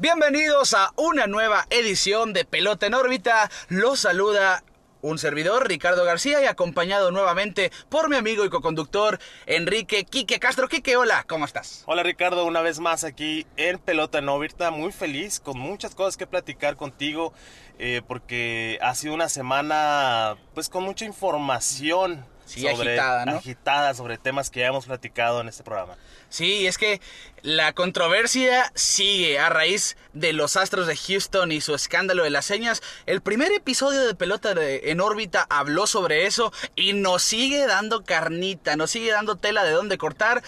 Bienvenidos a una nueva edición de Pelota en órbita. Los saluda un servidor, Ricardo García, y acompañado nuevamente por mi amigo y coconductor Enrique Quique Castro. Quique, hola, ¿cómo estás? Hola Ricardo, una vez más aquí en Pelota en órbita, muy feliz, con muchas cosas que platicar contigo, eh, porque ha sido una semana pues con mucha información. Sí, agitada, ¿no? Agitada sobre temas que ya hemos platicado en este programa. Sí, es que la controversia sigue a raíz de los Astros de Houston y su escándalo de las señas. El primer episodio de Pelota en órbita habló sobre eso y nos sigue dando carnita, nos sigue dando tela de dónde cortar.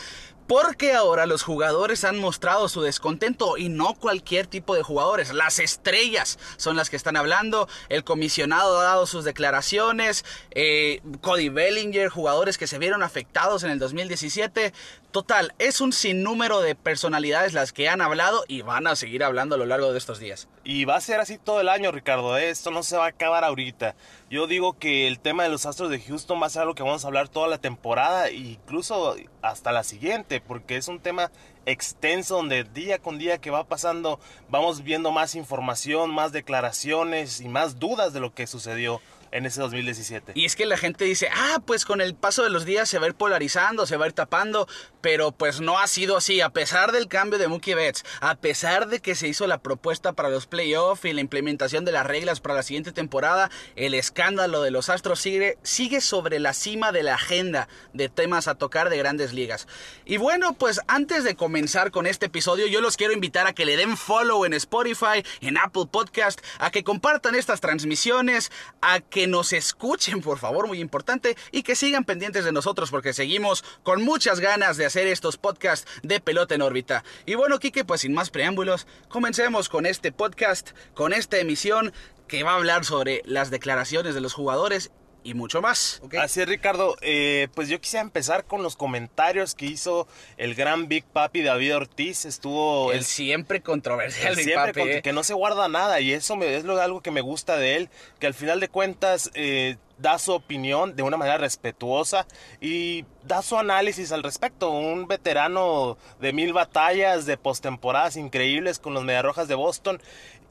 Porque ahora los jugadores han mostrado su descontento y no cualquier tipo de jugadores. Las estrellas son las que están hablando. El comisionado ha dado sus declaraciones. Eh, Cody Bellinger, jugadores que se vieron afectados en el 2017. Total, es un sinnúmero de personalidades las que han hablado y van a seguir hablando a lo largo de estos días. Y va a ser así todo el año, Ricardo. ¿eh? Esto no se va a acabar ahorita. Yo digo que el tema de los Astros de Houston va a ser algo que vamos a hablar toda la temporada incluso hasta la siguiente, porque es un tema extenso donde día con día que va pasando vamos viendo más información, más declaraciones y más dudas de lo que sucedió en ese 2017. Y es que la gente dice, ah, pues con el paso de los días se va a ir polarizando, se va a ir tapando, pero pues no ha sido así, a pesar del cambio de Mookie Betts, a pesar de que se hizo la propuesta para los playoffs y la implementación de las reglas para la siguiente temporada, el escándalo de los Astros sigue, sigue sobre la cima de la agenda de temas a tocar de grandes ligas. Y bueno, pues antes de comenzar con este episodio, yo los quiero invitar a que le den follow en Spotify, en Apple Podcast, a que compartan estas transmisiones, a que nos escuchen, por favor, muy importante, y que sigan pendientes de nosotros porque seguimos con muchas ganas de hacer estos podcasts de pelota en órbita. Y bueno, Kike, pues sin más preámbulos, comencemos con este podcast, con esta emisión que va a hablar sobre las declaraciones de los jugadores y mucho más. Así es, Ricardo. Eh, pues yo quisiera empezar con los comentarios que hizo el gran Big Papi David Ortiz. Estuvo... El, siempre controversial Big siempre Papi. Que no se guarda nada y eso me, es lo, algo que me gusta de él, que al final de cuentas... Eh, da su opinión de una manera respetuosa y da su análisis al respecto. Un veterano de mil batallas, de postemporadas increíbles con los Mediarrojas de Boston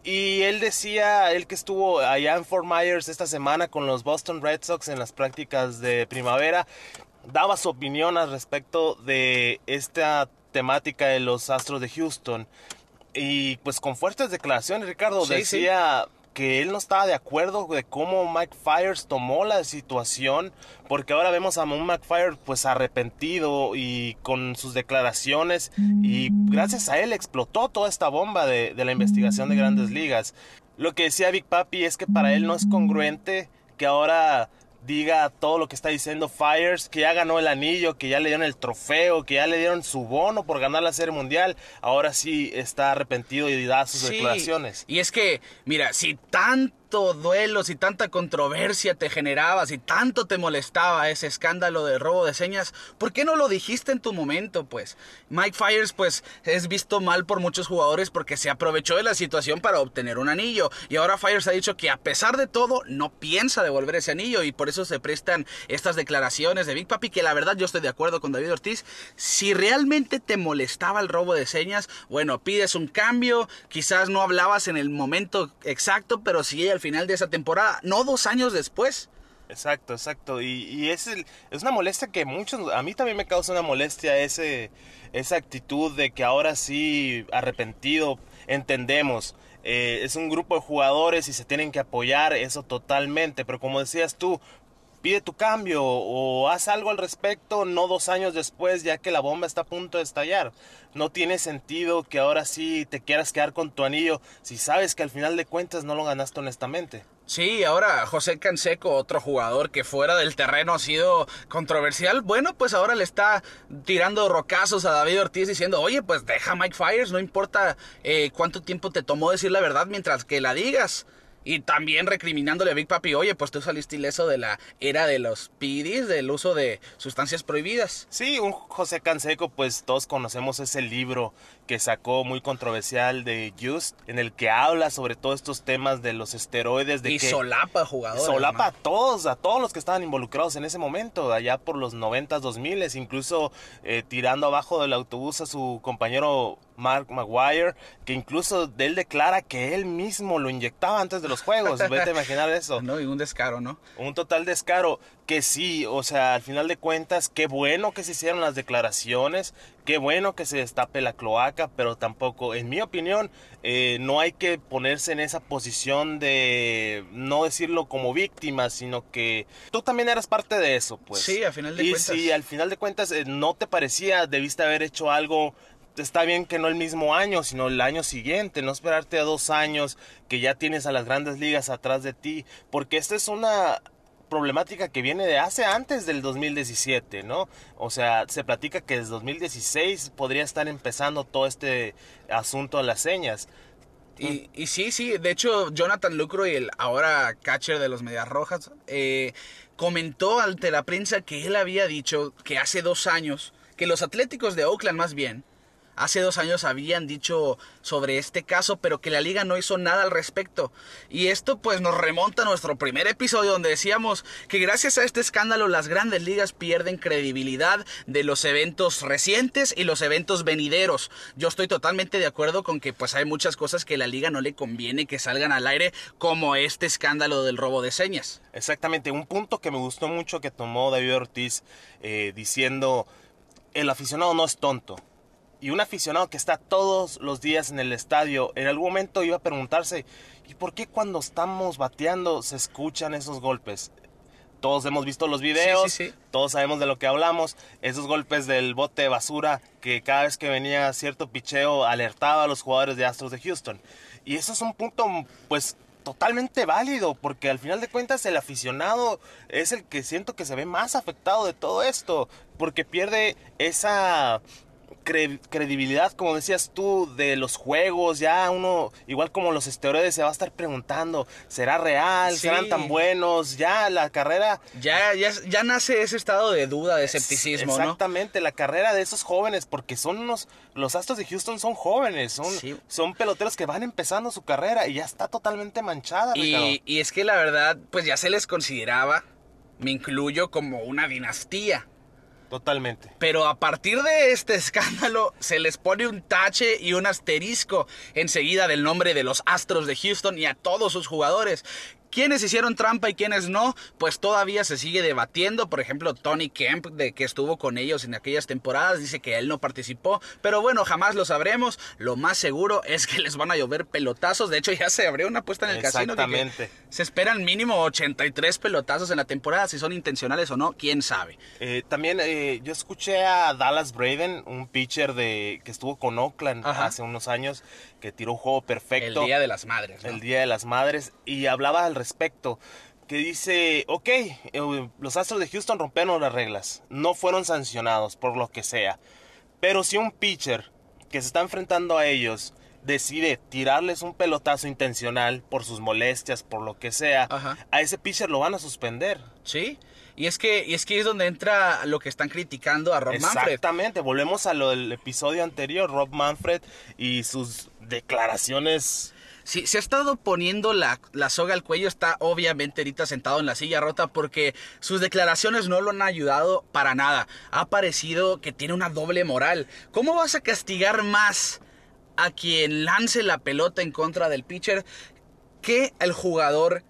y él decía, él que estuvo allá en Fort Myers esta semana con los Boston Red Sox en las prácticas de primavera, daba su opinión al respecto de esta temática de los Astros de Houston. Y pues con fuertes declaraciones, Ricardo, decía que él no estaba de acuerdo de cómo Mike Fires tomó la situación, porque ahora vemos a un Mike Fires pues arrepentido y con sus declaraciones y gracias a él explotó toda esta bomba de, de la investigación de grandes ligas. Lo que decía Big Papi es que para él no es congruente que ahora diga todo lo que está diciendo Fires, que ya ganó el anillo, que ya le dieron el trofeo, que ya le dieron su bono por ganar la Serie Mundial, ahora sí está arrepentido y da sus declaraciones. Y es que, mira, si tanto duelo, si tanta controversia te generaba, si tanto te molestaba ese escándalo de robo de señas, ¿por qué no lo dijiste en tu momento, pues? Mike Fires, pues, es visto mal por muchos jugadores porque se aprovechó de la situación para obtener un anillo. Y ahora Fires ha dicho que a pesar de todo, no piensa devolver ese anillo y por eso se prestan estas declaraciones de Big Papi, que la verdad yo estoy de acuerdo con David Ortiz. Si realmente te molestaba el robo de señas, bueno, pides un cambio, quizás no hablabas en el momento exacto, pero si al final de esa temporada, no dos años después. Exacto, exacto. Y, es, es una molestia que muchos, a mí también me causa una molestia ese, esa actitud de que ahora sí, arrepentido, entendemos. Eh, es un grupo de jugadores y se tienen que apoyar eso totalmente. Pero como decías tú, pide tu cambio o haz algo al respecto, no dos años después, ya que la bomba está a punto de estallar. No tiene sentido que ahora sí te quieras quedar con tu anillo si sabes que al final de cuentas no lo ganaste honestamente. Sí, ahora José Canseco, otro jugador que fuera del terreno ha sido controversial, bueno, pues ahora le está tirando rocazos a David Ortiz diciendo, oye, pues deja Mike Fires, no importa eh, cuánto tiempo te tomó decir la verdad mientras que la digas. Y también recriminándole a Big Papi, oye, pues tú saliste ileso de la era de los PIDs, del uso de sustancias prohibidas. Sí, un José Canseco, pues todos conocemos ese libro que sacó muy controversial de Just, en el que habla sobre todos estos temas de los esteroides. De y que solapa jugadores. solapa a todos, a todos los que estaban involucrados en ese momento, allá por los 90s, 2000 incluso eh, tirando abajo del autobús a su compañero Mark Maguire, que incluso de él declara que él mismo lo inyectaba antes de los juegos. Vete a imaginar eso. No, y un descaro, ¿no? Un total descaro. Que sí, o sea, al final de cuentas, qué bueno que se hicieron las declaraciones, qué bueno que se destape la cloaca, pero tampoco, en mi opinión, eh, no hay que ponerse en esa posición de no decirlo como víctima, sino que tú también eras parte de eso, pues. Sí, al final de y cuentas. si al final de cuentas eh, no te parecía, debiste haber hecho algo está bien que no el mismo año, sino el año siguiente, no esperarte a dos años que ya tienes a las grandes ligas atrás de ti, porque esta es una problemática que viene de hace antes del 2017, ¿no? O sea, se platica que desde 2016 podría estar empezando todo este asunto de las señas. Y, sí, sí, de hecho Jonathan Lucro y el ahora catcher de los Medias Rojas eh, comentó ante la prensa que él había dicho que hace dos años, que los Atléticos de Oakland más bien, hace dos años habían dicho sobre este caso, pero que la liga no hizo nada al respecto. Y esto pues nos remonta a nuestro primer episodio donde decíamos que gracias a este escándalo las grandes ligas pierden credibilidad de los eventos recientes y los eventos venideros. Yo estoy totalmente de acuerdo con que pues hay muchas cosas que la liga no le conviene que salgan al aire como este escándalo del robo de señas. Exactamente, un punto que me gustó mucho que tomó David Ortiz eh, diciendo el aficionado no es tonto y un aficionado que está todos los días en el estadio, en algún momento iba a preguntarse, ¿y por qué cuando estamos bateando se escuchan esos golpes? Todos hemos visto los videos, Sí, sí, sí. todos sabemos de lo que hablamos, esos golpes del bote de basura que cada vez que venía cierto picheo alertaba a los jugadores de Astros de Houston. Y eso es un punto pues totalmente válido, porque al final de cuentas el aficionado es el que siento que se ve más afectado de todo esto, porque pierde esa cre- credibilidad, como decías tú, de los juegos, ya uno, igual como los esteroides, se va a estar preguntando, ¿será real? Sí. ¿Serán tan buenos? Ya la carrera... Ya, ya, ya nace ese estado de duda, de escepticismo. Exactamente, la carrera de esos jóvenes, porque son unos, los Astros de Houston son jóvenes, son, Sí. son peloteros que van empezando su carrera y ya está totalmente manchada. Y, y es que la verdad, pues ya se les consideraba, me incluyo, como una dinastía. Totalmente. Pero a partir de este escándalo se les pone un tache y un asterisco enseguida del nombre de los Astros de Houston y a todos sus jugadores. ¿Quiénes hicieron trampa y quiénes no? Pues todavía se sigue debatiendo. Por ejemplo, Tony Kemp, de que estuvo con ellos en aquellas temporadas, dice que él no participó. Pero bueno, jamás lo sabremos. Lo más seguro es que les van a llover pelotazos. De hecho, ya se abrió una apuesta en el casino. Exactamente. se esperan mínimo 83 pelotazos en la temporada. Si son intencionales o no, quién sabe. Eh, también eh, yo escuché a Dallas Braden, un pitcher de que estuvo con Oakland Ajá. hace unos años, que tiró un juego perfecto. El Día de las Madres. ¿no? el Día de las Madres y hablaba al respecto que dice, ok, eh, los Astros de Houston rompieron las reglas, no fueron sancionados por lo que sea, pero si un pitcher que se está enfrentando a ellos decide tirarles un pelotazo intencional por sus molestias, por lo que sea, Ajá. a ese pitcher lo van a suspender. Sí, y es que y es que es donde entra lo que están criticando a Rob Manfred. Exactamente, volvemos a lo del episodio anterior, Rob Manfred y sus declaraciones Sí, se ha estado poniendo la, la soga al cuello, está obviamente ahorita sentado en la silla rota porque sus declaraciones no lo han ayudado para nada. Ha parecido que tiene una doble moral. ¿Cómo vas a castigar más a quien lance la pelota en contra del pitcher que el jugador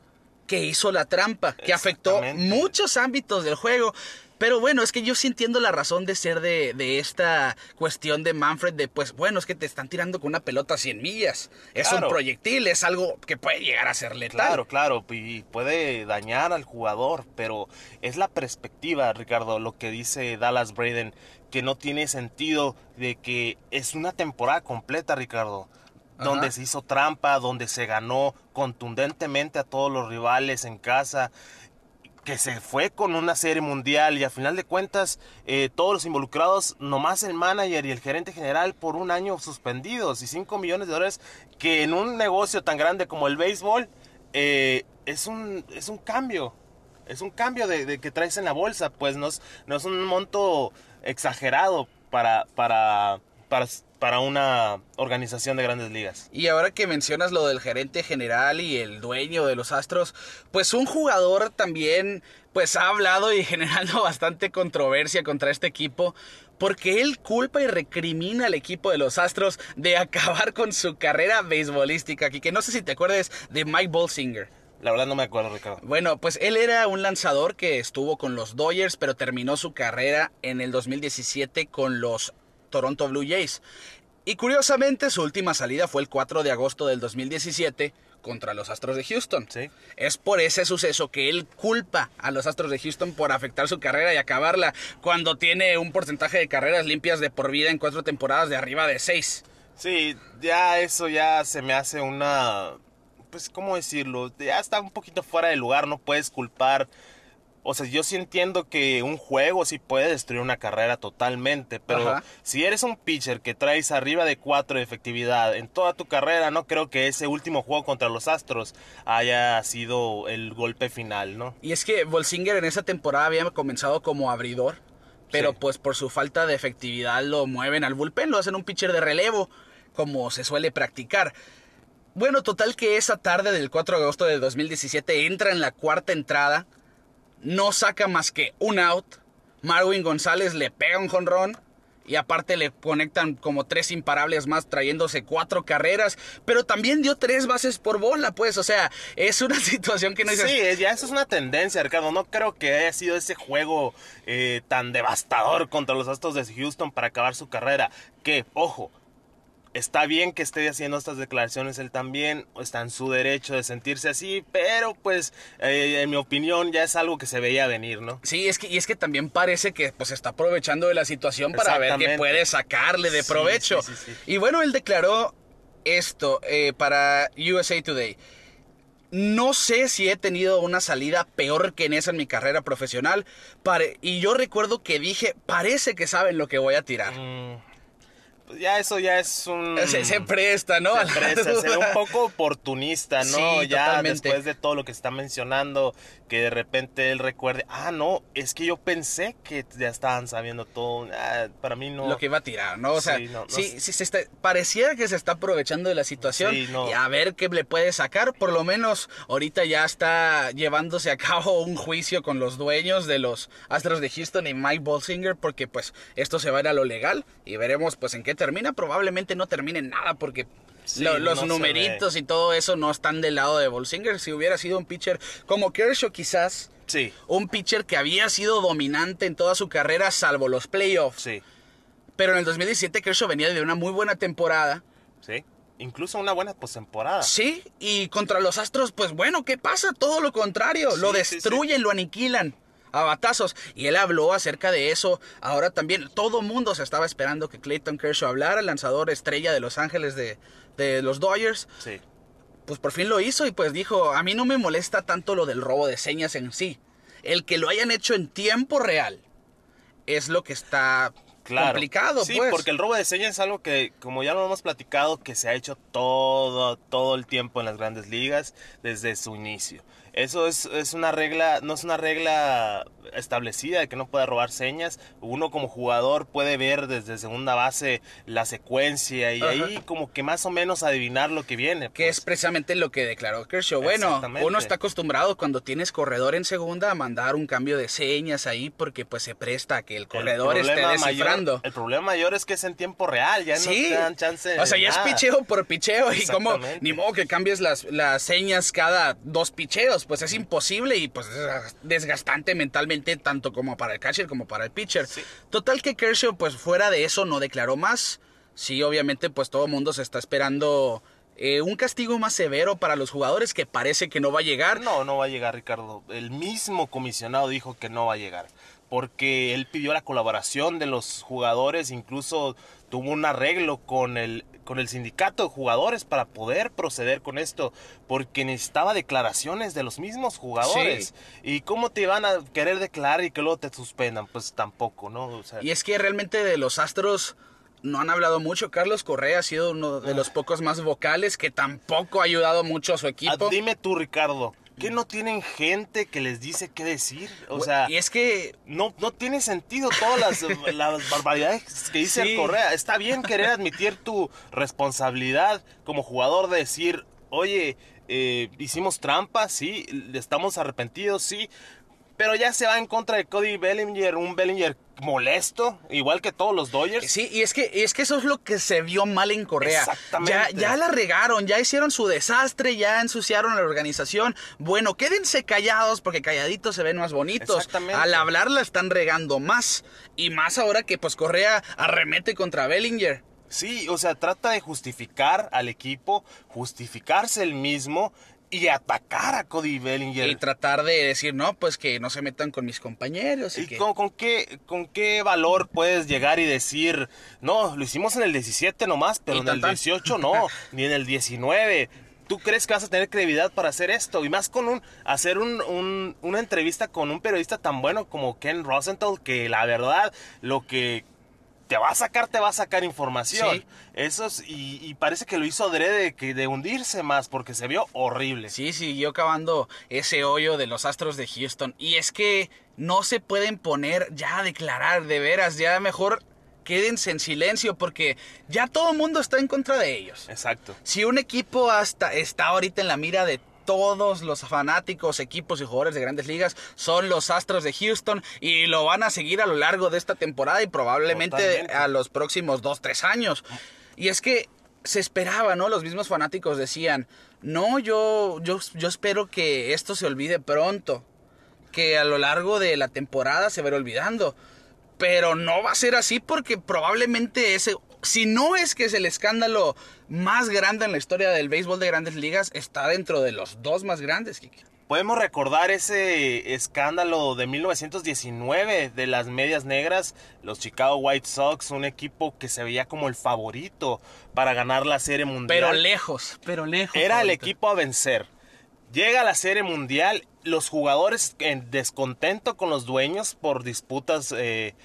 que hizo la trampa, que afectó muchos ámbitos del juego? Pero bueno, es que yo sí entiendo la razón de ser de, de esta cuestión de Manfred, de pues bueno, es que te están tirando con una pelota a 100 millas. Es Claro. un proyectil, es algo que puede llegar a ser letal. Claro, claro, y puede dañar al jugador, pero es la perspectiva, Ricardo, lo que dice Dallas Braden, que no tiene sentido de que es una temporada completa, Ricardo, donde se hizo trampa, donde se ganó contundentemente a todos los rivales en casa, que se fue con una serie mundial y a final de cuentas eh, todos los involucrados, nomás el manager y el gerente general por un año suspendidos y 5 millones de dólares que en un negocio tan grande como el béisbol eh, es, un, es un cambio. Es un cambio de, de que traes en la bolsa, pues no es, no es un monto exagerado para, para, para para una organización de grandes ligas. Y ahora que mencionas lo del gerente general y el dueño de los Astros, pues un jugador también pues ha hablado y generando bastante controversia contra este equipo porque él culpa y recrimina al equipo de los Astros de acabar con su carrera beisbolística, aquí que no sé si te acuerdas de Mike Bolsinger. La verdad no me acuerdo, Ricardo. Bueno, pues él era un lanzador que estuvo con los Dodgers, pero terminó su carrera en el 2017 con los Toronto Blue Jays. Y curiosamente su última salida fue el 4 de agosto del 2017 contra los Astros de Houston. Sí. Es por ese suceso que él culpa a los Astros de Houston por afectar su carrera y acabarla cuando tiene un porcentaje de carreras limpias de por vida en cuatro temporadas de arriba de seis. Sí, ya eso ya se me hace una... Pues, ¿cómo decirlo? Ya está un poquito fuera de lugar, no puedes culpar o sea, yo sí entiendo que un juego sí puede destruir una carrera totalmente, pero Ajá. si eres un pitcher que traes arriba de 4 de efectividad en toda tu carrera, no creo que ese último juego contra los Astros haya sido el golpe final, ¿no? Y es que Bolsinger en esa temporada había comenzado como abridor, pero Sí. pues por su falta de efectividad lo mueven al bullpen, lo hacen un pitcher de relevo, como se suele practicar. Bueno, total que esa tarde del 4 de agosto de 2017 entra en la cuarta entrada, no saca más que un out, Marwin González le pega un jonrón y aparte le conectan como tres imparables más trayéndose cuatro carreras, pero también dio tres bases por bola, pues, o sea, es una situación que no dices, Sí, ya eso es una tendencia, Ricardo. No creo que haya sido ese juego eh, tan devastador contra los Astros de Houston para acabar su carrera. Que, ojo, está bien que esté haciendo estas declaraciones él también, está en su derecho de sentirse así, pero pues, eh, en mi opinión, ya es algo que se veía venir, ¿no? Sí, es que, y es que también parece que pues está aprovechando de la situación para ver qué puede sacarle de Sí, provecho. sí, sí, sí. Y bueno, él declaró esto eh, para USA Today. No sé si he tenido una salida peor que en esa en mi carrera profesional. Pare- y yo recuerdo que dije, parece que saben lo que voy a tirar. Mm, pues ya eso ya es un... Se, se presta, ¿no? Se presta, se ve un poco oportunista, ¿no? Sí, ya totalmente. después de todo lo que está mencionando, que de repente él recuerde, ah, no, es que yo pensé que ya estaban sabiendo todo. Ah, para mí no. lo que iba a tirar, ¿no? O sea, Sí, no, no sí, sí se está, pareciera que se está aprovechando de la situación Sí, no. y a ver qué le puede sacar. Por lo menos ahorita ya está llevándose a cabo un juicio con los dueños de los Astros de Houston y Mike Bolsinger porque pues esto se va a ir a lo legal y veremos pues en qué termina. Probablemente no termine en nada porque Sí, los no numeritos y todo eso no están del lado de Bolsinger. Si hubiera sido un pitcher como Kershaw quizás, Sí, un pitcher que había sido dominante en toda su carrera salvo los playoffs. sí, Pero en el 2017 Kershaw venía de una muy buena temporada. sí. Incluso una buena postemporada. Sí, y contra los Astros, pues bueno, ¿qué pasa? Todo lo contrario, lo Sí, destruyen, lo aniquilan a batazos. Y él habló acerca de eso. Ahora también todo mundo se estaba esperando que Clayton Kershaw hablara, el lanzador estrella de Los Ángeles de, de los Dodgers. Sí. Pues por fin lo hizo y pues dijo, a mí no me molesta tanto lo del robo de señas en sí. El que lo hayan hecho en tiempo real es lo que está Claro. complicado, sí, pues. porque el robo de señas es algo que, como ya lo hemos platicado, que se ha hecho todo, todo el tiempo en las grandes ligas desde su inicio. Eso es, es una regla, no es una regla establecida de que no pueda robar señas. Uno como jugador puede ver desde segunda base la secuencia y Ajá. ahí como que más o menos adivinar lo que viene. Que pues. es precisamente lo que declaró Kershaw. Bueno, uno está acostumbrado cuando tienes corredor en segunda a mandar un cambio de señas ahí porque pues se presta a que el corredor esté problema descifrando. Mayor, el problema mayor es que es en tiempo real, ya no te dan chance o sea, de ya es picheo por picheo y como ni modo que cambies las, las señas cada dos picheos, pues es imposible y pues es desgastante mentalmente tanto como para el catcher como para el pitcher. Sí. Total que Kershaw pues fuera de eso no declaró más. Sí, obviamente pues todo el mundo se está esperando eh, un castigo más severo para los jugadores que parece que no va a llegar. No, no va a llegar, Ricardo. El mismo comisionado dijo que no va a llegar. Porque él pidió la colaboración de los jugadores, incluso tuvo un arreglo con el, con el sindicato de jugadores para poder proceder con esto, porque necesitaba declaraciones de los mismos jugadores. ¿Y cómo te van a querer declarar y que luego te suspendan? Pues tampoco, ¿no? O sea, Y es que realmente de los Astros no han hablado mucho. Carlos Correa ha sido uno de los pocos más vocales que tampoco ha ayudado mucho a su ah, equipo. dime tú, Ricardo, ¿Qué no tienen gente que les dice qué decir? O sea, y es que no, no tiene sentido todas las, las barbaridades que dice Sí. el Correa. Está bien querer admitir tu responsabilidad como jugador de decir, oye, eh, hicimos trampa, sí, estamos arrepentidos, sí, pero ya se va en contra de Cody Bellinger, un Bellinger molesto, igual que todos los Dodgers. Sí, y es que, y es que eso es lo que se vio mal en Correa. Exactamente. Ya, ya la regaron, ya hicieron su desastre, ya ensuciaron la organización. Bueno, quédense callados porque calladitos se ven más bonitos. Exactamente. Al hablar la están regando más. Y más ahora que pues Correa arremete contra Bellinger. Sí, o sea, trata de justificar al equipo, justificarse el mismo y atacar a Cody Bellinger. Y tratar de decir, no, pues que no se metan con mis compañeros. Y ¿Y que- con, con qué, con qué valor puedes llegar y decir, no, lo hicimos en el 17 nomás, pero en el tan. 18 no, ni en el 19? ¿Tú crees que vas a tener credibilidad para hacer esto? Y más con un hacer un, un- una entrevista con un periodista tan bueno como Ken Rosenthal, que la verdad, lo que te va a sacar, te va a sacar información. Sí. Eso es- y, y parece que lo hizo adrede que de hundirse más, porque se vio horrible. Sí, siguió cavando ese hoyo de los Astros de Houston. Y es que no se pueden poner ya a declarar, de veras, ya mejor quédense en silencio porque ya todo el mundo está en contra de ellos. Exacto. Si un equipo hasta está ahorita en la mira de todos los fanáticos, equipos y jugadores de grandes ligas son los Astros de Houston y lo van a seguir a lo largo de esta temporada y probablemente Totalmente. a los próximos dos, tres años. Y es que se esperaba, ¿no? Los mismos fanáticos decían, no, yo, yo, yo espero que esto se olvide pronto, que a lo largo de la temporada se ir olvidando. Pero no va a ser así porque probablemente ese, si no es que es el escándalo más grande en la historia del béisbol de grandes ligas, está dentro de los dos más grandes, Kike. Podemos recordar ese escándalo de 1919 de las medias negras, los Chicago White Sox, un equipo que se veía como el favorito para ganar la Serie Mundial. Pero lejos, pero lejos. Era el equipo a vencer. Llega a la Serie Mundial, los jugadores en descontento con los dueños por disputas eh,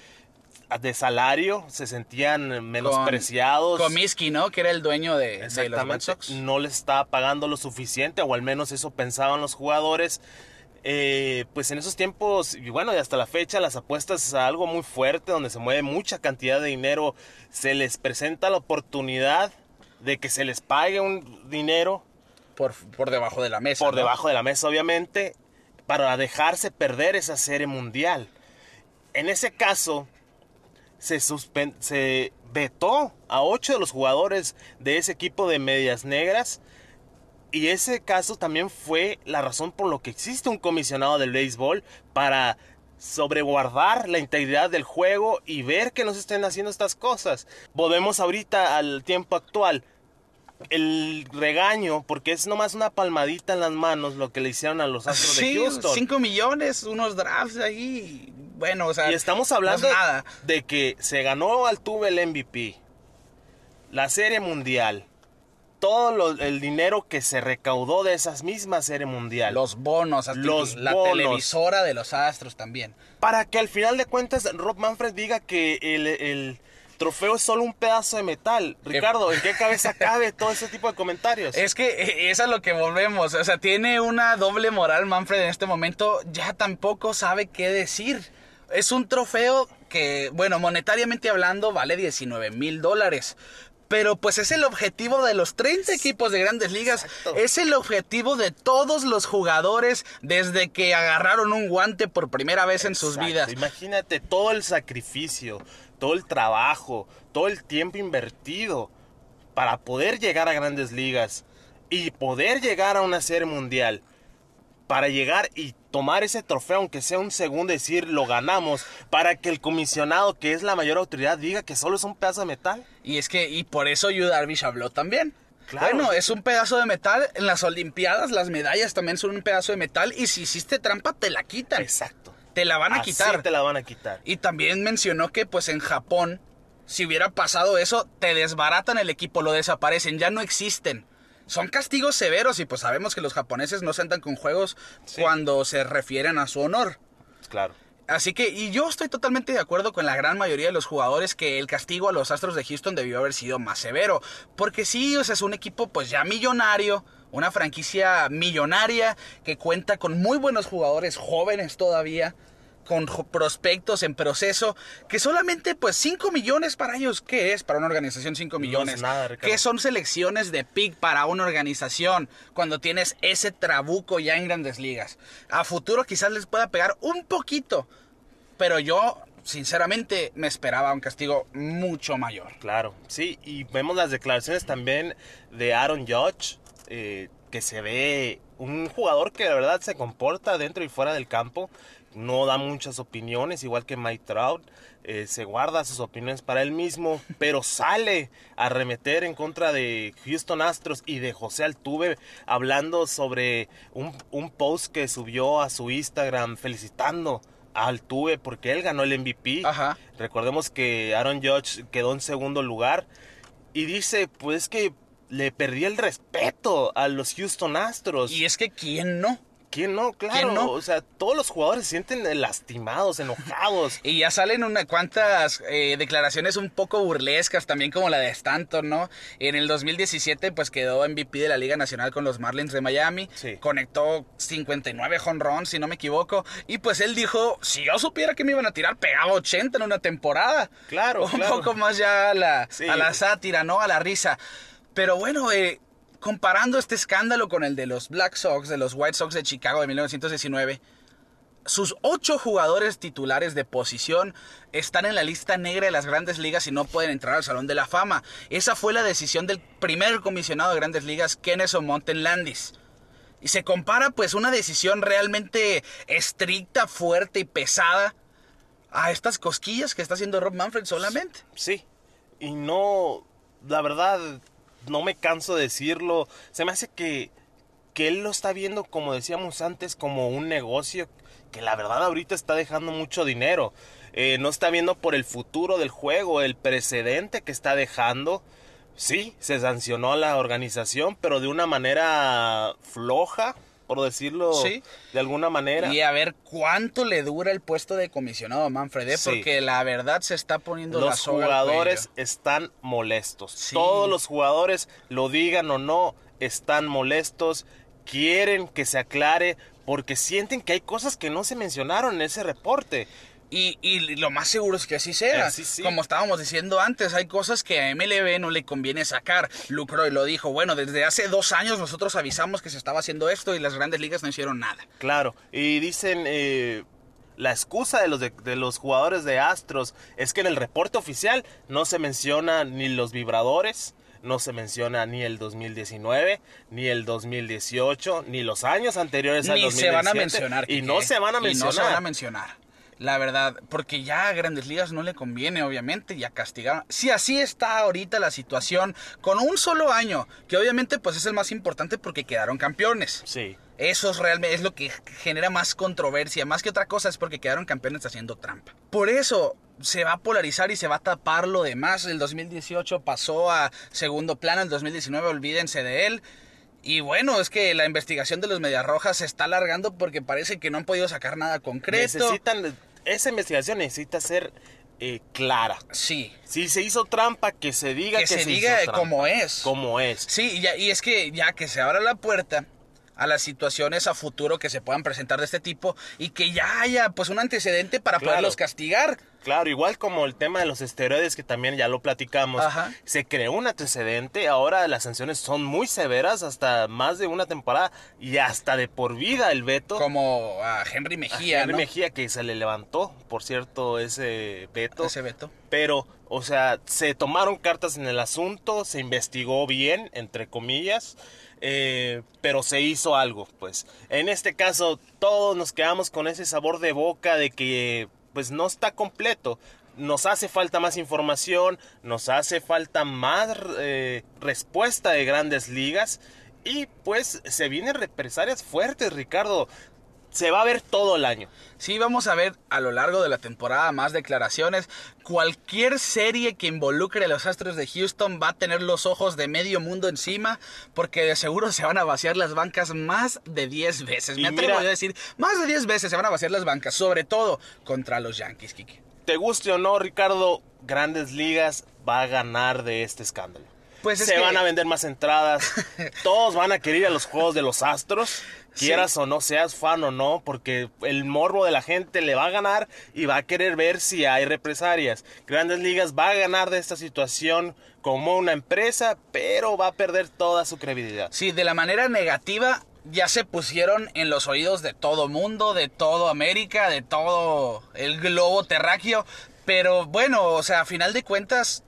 de salario, se sentían menospreciados. Comiskey, ¿no? Que era el dueño de, de los. Sox. No le estaba pagando lo suficiente, o al menos eso pensaban los jugadores. Eh, pues en esos tiempos, y bueno, y hasta la fecha, las apuestas es algo muy fuerte, donde se mueve mucha cantidad de dinero. Se les presenta la oportunidad de que se les pague un dinero Por, por debajo de la mesa. por ¿no? debajo de la mesa, obviamente, para dejarse perder esa serie mundial. En ese caso, se, se vetó a ocho de los jugadores de ese equipo de medias negras. Y ese caso también fue la razón por lo que existe un comisionado del béisbol para sobreguardar la integridad del juego y ver que no se estén haciendo estas cosas. Volvemos ahorita al tiempo actual el regaño, porque es nomás una palmadita en las manos lo que le hicieron a los Astros Sí, de Houston. 5 millones, unos drafts ahí. Bueno, o sea. y estamos hablando no es nada. de que se ganó al tuve el MVP, la Serie Mundial, todo lo- el dinero que se recaudó de esas mismas Serie Mundial. Los bonos, Los la bonos. televisora de los Astros también. Para que al final de cuentas Rob Manfred diga que el, el trofeo es solo un pedazo de metal. Ricardo, ¿en qué cabeza cabe todo ese tipo de comentarios? Es que eh, es a lo que volvemos. O sea, tiene una doble moral Manfred en este momento. Ya tampoco sabe qué decir. Es un trofeo que, bueno, monetariamente hablando, vale 19 mil dólares. Pero pues es el objetivo de los 30 equipos de grandes ligas. Exacto. Es el objetivo de todos los jugadores desde que agarraron un guante por primera vez en sus Exacto. vidas. Imagínate todo el sacrificio, todo el trabajo, todo el tiempo invertido para poder llegar a grandes ligas y poder llegar a una serie mundial. Para llegar y tomar ese trofeo, aunque sea un segundo, decir lo ganamos, para que el comisionado, que es la mayor autoridad, diga que solo es un pedazo de metal. Y es que, y por eso Yu Darvish habló también. Claro. Bueno, es un pedazo de metal. En las Olimpiadas, las medallas también son un pedazo de metal. Y si hiciste trampa, te la quitan. Exacto. Te la van a Así quitar. te la van a quitar. Y también mencionó que, pues en Japón, si hubiera pasado eso, te desbaratan el equipo, lo desaparecen, ya no existen. Son castigos severos y pues sabemos que los japoneses no se andan con juegos Sí. cuando se refieren a su honor. Claro. Así que, y yo estoy totalmente de acuerdo con la gran mayoría de los jugadores que el castigo a los Astros de Houston debió haber sido más severo. Porque sí, o sea, es un equipo pues ya millonario, Una franquicia millonaria que cuenta con muy buenos jugadores jóvenes todavía, con prospectos en proceso, que solamente pues 5 millones para ellos, ¿qué es para una organización 5 millones? ¿Qué son selecciones de pick para una organización cuando tienes ese trabuco ya en grandes ligas? A futuro quizás les pueda pegar un poquito, pero yo sinceramente me esperaba un castigo mucho mayor. Claro, sí, y vemos las declaraciones también de Aaron Judge, eh, que se ve un jugador que de verdad se comporta dentro y fuera del campo, no da muchas opiniones, igual que Mike Trout, eh, se guarda sus opiniones para él mismo, pero sale a remeter en contra de Houston Astros y de José Altuve, hablando sobre un, un post que subió a su Instagram felicitando a Altuve porque él ganó el MVP. Ajá. Recordemos que Aaron Judge quedó en segundo lugar y dice, pues que le perdí el respeto a los Houston Astros. Y es que ¿quién no? ¿Quién no? Claro, ¿Quién no? o sea, todos los jugadores se sienten lastimados, enojados. Y ya salen unas cuantas eh, declaraciones un poco burlescas, también como la de Stanton, ¿no? En el 2017, pues quedó MVP de la Liga Nacional con los Marlins de Miami. Sí. Conectó 59 jonrons, si no me equivoco. Y pues él dijo: si yo supiera que me iban a tirar, pegaba 80 en una temporada. Claro, Un claro. poco más ya a la, Sí. a la sátira, ¿no? A la risa. Pero bueno, eh, comparando este escándalo con el de los Black Sox, de los White Sox de Chicago de 1919. Sus ocho jugadores titulares de posición están en la lista negra de las grandes ligas y no pueden entrar al Salón de la Fama. Esa fue la decisión del primer comisionado de grandes ligas, Kenneth Monten Landis. Y se compara pues una decisión realmente estricta, fuerte y pesada a estas cosquillas que está haciendo Rob Manfred solamente. Sí, y no, la verdad, no me canso de decirlo. Se me hace que, que él lo está viendo, como decíamos antes, como un negocio que la verdad ahorita está dejando mucho dinero. Eh, no está viendo por el futuro del juego, el precedente que está dejando. Sí, se sancionó a la organización, pero de una manera floja, por decirlo Sí. de alguna manera. Y a ver cuánto le dura el puesto de comisionado Manfred, ¿eh? Sí. porque la verdad se está poniendo la los soga al jugadores están molestos. Sí. Todos los jugadores, lo digan o no, están molestos. Quieren que se aclare porque sienten que hay cosas que no se mencionaron en ese reporte. Y, y lo más seguro es que así sea. Eh, sí. Como estábamos diciendo antes, hay cosas que a MLB no le conviene sacar. Lucroy lo dijo. Bueno, desde hace dos años nosotros avisamos que se estaba haciendo esto y las grandes ligas no hicieron nada. Claro, y dicen eh, la excusa de los, de, de los jugadores de Astros es que en el reporte oficial no se menciona ni los vibradores, no se menciona ni el 2019, ni el 2018, ni los años anteriores al Ni 2017. se van a mencionar. Y no se van a y mencionar. no se van a mencionar. La verdad, porque ya a Grandes Ligas no le conviene, obviamente, ya castigar. Si así está ahorita la situación, con un solo año, que obviamente pues es el más importante porque quedaron campeones. Sí. Eso es realmente es lo que genera más controversia, más que otra cosa es porque quedaron campeones haciendo trampa. Por eso se va a polarizar y se va a tapar lo demás. El 2018 pasó a segundo plano, el 2019 olvídense de él. Y bueno, es que la investigación de los Medias Rojas se está alargando porque parece que no han podido sacar nada concreto. Necesitan, esa investigación necesita ser eh, clara. Sí. Si se hizo trampa, que se diga Que que, se se diga hizo trampa. como es. Como es. Sí, y, ya- y es que ya que se abra la puerta a las situaciones a futuro que se puedan presentar de este tipo y que ya haya pues un antecedente para Claro. poderlos castigar. Claro, igual como el tema de los esteroides que también ya lo platicamos, Ajá. se creó un antecedente, ahora las sanciones son muy severas, hasta más de una temporada y hasta de por vida el veto. Como a Henry a Mejía, Henry ¿no? Mejía que se le levantó, por cierto, ese veto. Ese veto. Pero, o sea, se tomaron cartas en el asunto, se investigó bien, entre comillas, eh, pero se hizo algo, pues. En este caso, todos nos quedamos con ese sabor de boca de que, pues, no está completo. Nos hace falta más información, nos hace falta más eh, respuesta de grandes ligas y, pues, se vienen represalias fuertes, Ricardo. Se va a ver todo el año. Sí, vamos a ver a lo largo de la temporada más declaraciones. Cualquier serie que involucre a los Astros de Houston va a tener los ojos de medio mundo encima, porque de seguro se van a vaciar las bancas más de 10 veces. Y Me atrevo mira- a decir, más de 10 veces se van a vaciar las bancas, sobre todo contra los Yankees, Kiki. Te guste o no, Ricardo, Grandes Ligas va a ganar de este escándalo. Pues es se que- van a vender más entradas. Todos van a querer ir a los juegos de los Astros. Quieras o no, seas fan o no, porque el morbo de la gente le va a ganar y va a querer ver si hay represalias. Grandes Ligas va a ganar de esta situación como una empresa, pero va a perder toda su credibilidad. Sí, de la manera negativa ya se pusieron en los oídos de todo mundo, de todo América, de todo el globo terráqueo. Pero bueno, o sea, a final de cuentas,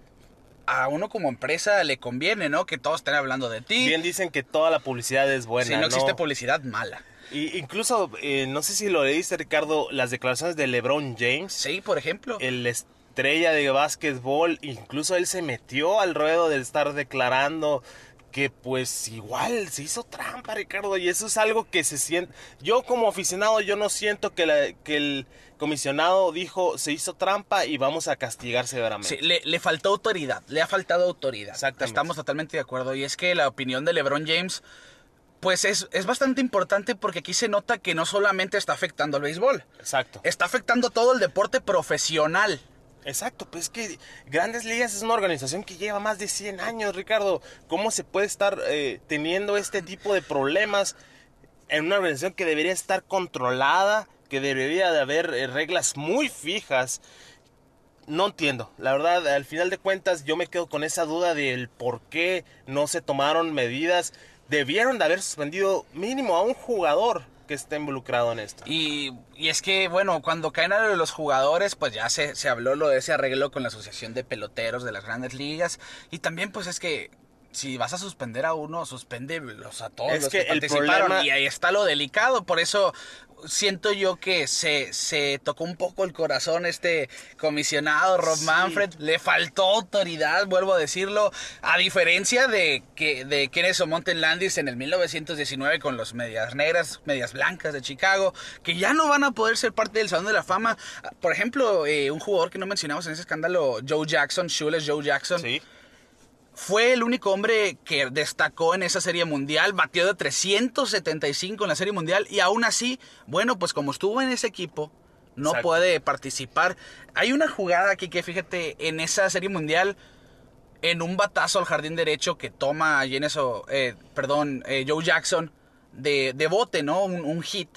a uno como empresa le conviene, ¿no? Que todos estén hablando de ti. Bien dicen que toda la publicidad es buena. si no existe publicidad mala. Y incluso, eh, no sé si lo leíste, Ricardo, las declaraciones de LeBron James. Sí, por ejemplo. el estrella de básquetbol, incluso él se metió al ruedo de estar declarando que pues igual se hizo trampa, Ricardo, y eso es algo que se siente. Yo como aficionado, yo no siento que, la- que el comisionado dijo se hizo trampa y vamos a castigar severamente. Sí, le, le faltó autoridad, le ha faltado autoridad. Exactamente. Estamos totalmente de acuerdo. Y es que la opinión de LeBron James, pues es, es bastante importante porque aquí se nota que no solamente está afectando al béisbol, Exacto. está afectando todo el deporte profesional. Exacto, pues es que Grandes Ligas es una organización que lleva más de 100 años, Ricardo. ¿Cómo se puede estar eh, teniendo este tipo de problemas en una organización que debería estar controlada, que debería de haber eh, reglas muy fijas? No entiendo. La verdad, al final de cuentas, yo me quedo con esa duda del por qué no se tomaron medidas. Debieron de haber suspendido mínimo a un jugador que esté involucrado en esto. Y, y es que, bueno, cuando caen a los jugadores, pues ya se, se habló lo de ese arreglo con la Asociación de Peloteros de las Grandes Ligas. Y también, pues es que si vas a suspender a uno, suspéndelos a todos Es los que participaron. problema- Y ahí está lo delicado. Por eso siento yo que se, se tocó un poco el corazón este comisionado Rob Sí. Manfred. Le faltó autoridad, vuelvo a decirlo. A diferencia de que de Kenneth Monten Landis en el 1919 con los medias negras, medias blancas de Chicago, que ya no van a poder ser parte del Salón de la Fama. Por ejemplo, eh, un jugador que no mencionamos en ese escándalo, Joe Jackson, Shoeless Joe Jackson. Sí. Fue el único hombre que destacó en esa serie mundial, batió de 375 en la serie mundial y aún así, bueno, pues como estuvo en ese equipo, no Exacto. puede participar. Hay una jugada aquí que fíjate, en esa serie mundial, en un batazo al jardín derecho que toma Geneso, eh, perdón, eh, Joe Jackson de, de bote, ¿no? Un, un hit.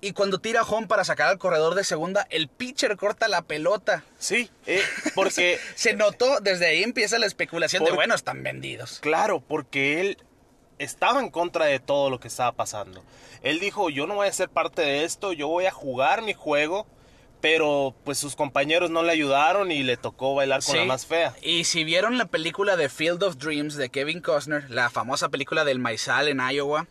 Y cuando tira home para sacar al corredor de segunda, el pitcher corta la pelota. Sí, eh, porque Se notó, desde ahí empieza la especulación de, Por- bueno, están vendidos. Claro, porque él estaba en contra de todo lo que estaba pasando. Él dijo, yo no voy a ser parte de esto, yo voy a jugar mi juego, pero pues sus compañeros no le ayudaron y le tocó bailar con Sí. la más fea. Y si vieron la película de Field of Dreams de Kevin Costner, la famosa película del maizal en Iowa,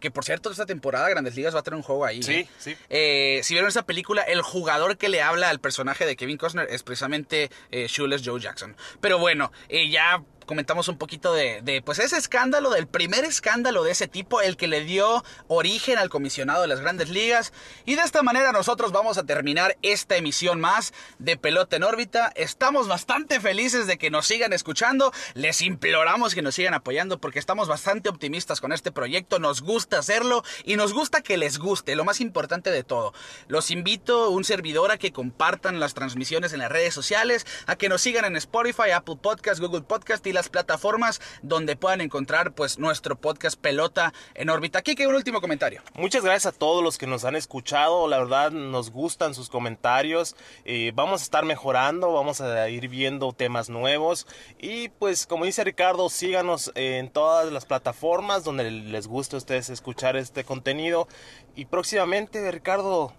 que por cierto esta temporada Grandes Ligas va a tener un juego ahí. Sí, ¿eh? sí. Eh, si vieron esa película, el jugador que le habla al personaje de Kevin Costner es precisamente eh, Shoeless Joe Jackson. Pero bueno, eh, ya comentamos un poquito de, pues ese escándalo, del primer escándalo de ese tipo, el que le dio origen al comisionado de las grandes ligas. Y de esta manera nosotros vamos a terminar esta emisión más de Pelota en órbita. Estamos bastante felices de que nos sigan escuchando. Les imploramos que nos sigan apoyando porque estamos bastante optimistas con este proyecto. Nos gusta hacerlo y nos gusta que les guste, lo más importante de todo. Los invito, un servidor, a que compartan las transmisiones en las redes sociales, a que nos sigan en Spotify, Apple Podcast, Google Podcast y las plataformas donde puedan encontrar pues nuestro podcast Pelota en órbita. Que un último comentario. Muchas gracias a todos los que nos han escuchado, la verdad nos gustan sus comentarios, eh, vamos a estar mejorando, vamos a ir viendo temas nuevos y pues como dice Ricardo, síganos en todas las plataformas donde les guste a ustedes escuchar este contenido y próximamente Ricardo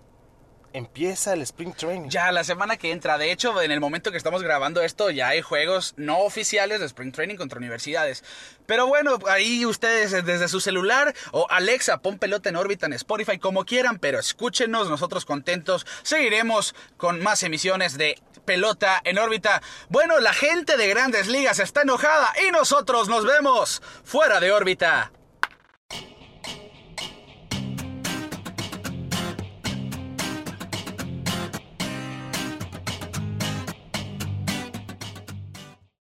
empieza el Spring Training. Ya la semana que entra, de hecho, en el momento que estamos grabando esto, ya hay juegos no oficiales de Spring Training contra universidades. Pero bueno, ahí ustedes desde su celular o Alexa, pon pelota en órbita en Spotify, como quieran, pero escúchenos, nosotros contentos. Seguiremos con más emisiones de pelota en órbita. Bueno, la gente de grandes ligas está enojada y nosotros nos vemos fuera de órbita.